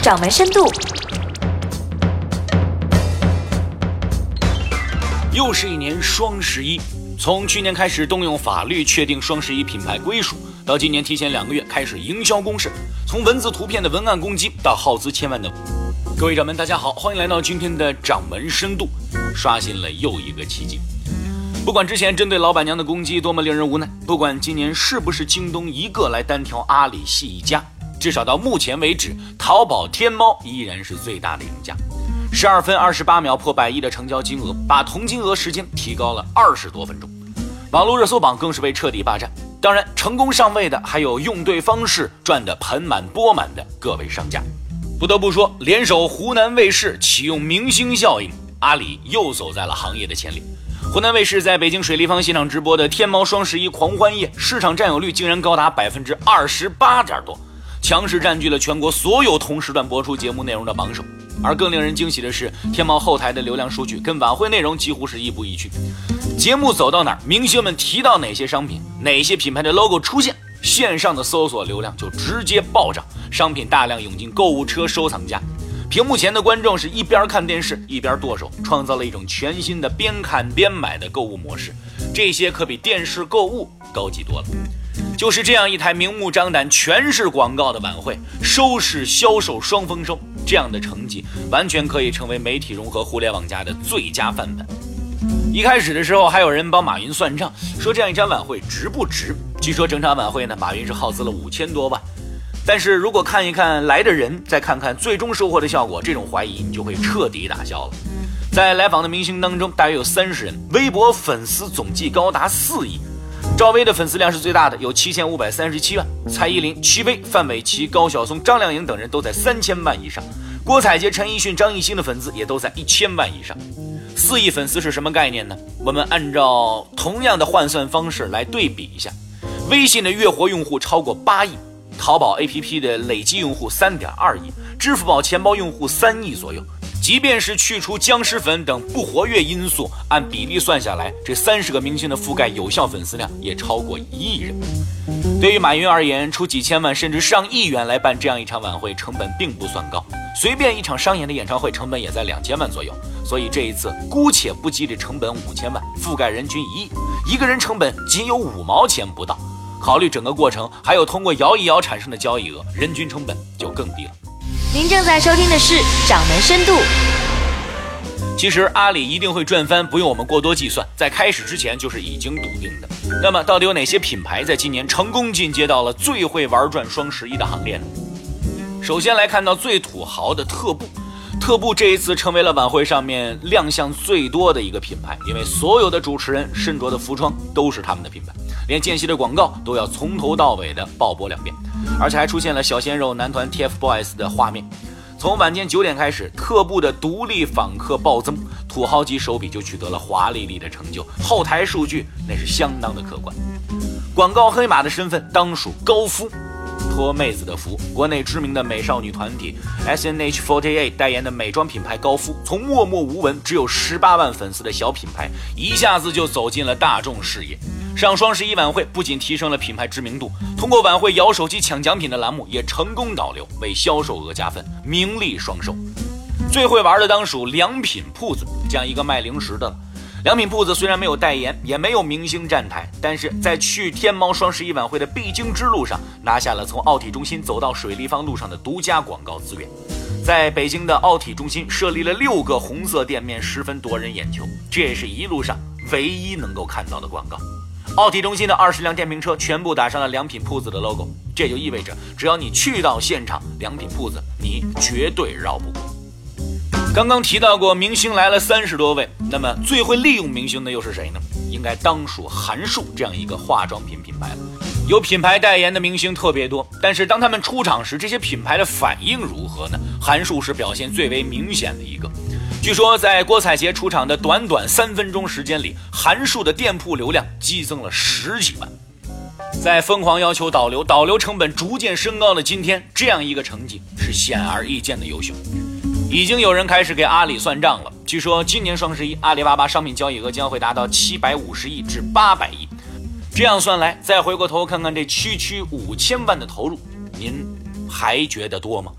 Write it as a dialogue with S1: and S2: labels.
S1: 掌门深度。
S2: 又是一年双十一，从去年开始动用法律确定双十一品牌归属，到今年提前两个月开始营销攻势，从文字图片的文案攻击到耗资千万的，各位掌门大家好，欢迎来到今天的掌门深度，刷新了又一个奇迹。不管之前针对老板娘的攻击多么令人无奈，不管今年是不是京东一个来单挑阿里系一家，至少到目前为止，淘宝天猫依然是最大的赢家。十二分二十八秒破百亿的成交金额，把同金额时间提高了二十多分钟。网络热搜榜更是被彻底霸占。当然，成功上位的还有用对方式赚得盆满钵满的各位商家。不得不说，联手湖南卫视启用明星效应，阿里又走在了行业的前列。湖南卫视在北京水立方现场直播的天猫双十一狂欢夜，市场占有率竟然高达百分之二十八点多，强势占据了全国所有同时段播出节目内容的榜首。而更令人惊喜的是，天猫后台的流量数据跟晚会内容几乎是一步一趋。节目走到哪儿，明星们提到哪些商品，哪些品牌的 logo 出现，线上的搜索流量就直接暴涨，商品大量涌进购物车收藏夹。屏幕前的观众是一边看电视一边剁手，创造了一种全新的边看边买的购物模式。这些可比电视购物高级多了。就是这样一台明目张胆全是广告的晚会，收视销售双丰收，这样的成绩完全可以成为媒体融合互联网加的最佳范本。一开始的时候，还有人帮马云算账，说这样一场晚会值不值？据说整场晚会呢，马云是耗资了五千多万。但是如果看一看来的人，再看看最终收获的效果，这种怀疑你就会彻底打消了。在来访的明星当中，大约有三十人，微博粉丝总计高达四亿。赵薇的粉丝量是最大的，有七千五百三十七万。蔡依林、戚薇、范玮琪、高晓松、张靓颖等人都在三千万以上。郭采洁、陈奕迅、张艺兴的粉丝也都在一千万以上。四亿粉丝是什么概念呢？我们按照同样的换算方式来对比一下，微信的月活用户超过八亿。淘宝 APP 的累计用户三点二亿，支付宝钱包用户三亿左右。即便是去除僵尸粉等不活跃因素，按比例算下来，这三十个明星的覆盖有效粉丝量也超过一亿人。对于马云而言，出几千万甚至上亿元来办这样一场晚会，成本并不算高。随便一场商演的演唱会成本也在两千万左右。所以这一次姑且不计这成本五千万，覆盖人均一亿，一个人成本仅有五毛钱不到。考虑整个过程，还有通过摇一摇产生的交易额，人均成本就更低了。
S1: 您正在收听的是《掌门深度》。
S2: 其实阿里一定会赚翻，不用我们过多计算，在开始之前就是已经笃定的。那么，到底有哪些品牌在今年成功进阶到了最会玩转双十一的行列呢？首先来看到最土豪的特步。特步这一次成为了晚会上面亮相最多的一个品牌，因为所有的主持人身着的服装都是他们的品牌，连间隙的广告都要从头到尾的爆播两遍，而且还出现了小鲜肉男团 TFBOYS 的画面。从晚间九点开始，特步的独立访客暴增，土豪级手笔就取得了华丽丽的成就，后台数据那是相当的可观。广告黑马的身份当属高夫。托妹子的福，国内知名的美少女团体 S N H forty eight 代言的美妆品牌高夫，从默默无闻、只有十八万粉丝的小品牌，一下子就走进了大众视野。上双十一晚会不仅提升了品牌知名度，通过晚会摇手机抢奖品的栏目也成功导流，为销售额加分，名利双收。最会玩的当属良品铺子，这样一个卖零食的。良品铺子虽然没有代言，也没有明星站台，但是在去天猫双十一晚会的必经之路上，拿下了从奥体中心走到水立方路上的独家广告资源。在北京的奥体中心设立了六个红色店面，十分夺人眼球。这也是一路上唯一能够看到的广告。奥体中心的二十辆电瓶车全部打上了良品铺子的 logo，这就意味着只要你去到现场，良品铺子你绝对绕不过。刚刚提到过，明星来了三十多位，那么最会利用明星的又是谁呢？应该当属韩束这样一个化妆品品牌了。有品牌代言的明星特别多，但是当他们出场时，这些品牌的反应如何呢？韩束是表现最为明显的一个。据说在郭采洁出场的短短三分钟时间里，韩束的店铺流量激增了十几万。在疯狂要求导流、导流成本逐渐升高的今天，这样一个成绩是显而易见的优秀。已经有人开始给阿里算账了。据说今年双十一，阿里巴巴商品交易额将会达到七百五十亿至八百亿。这样算来，再回过头看看这区区五千万的投入，您还觉得多吗？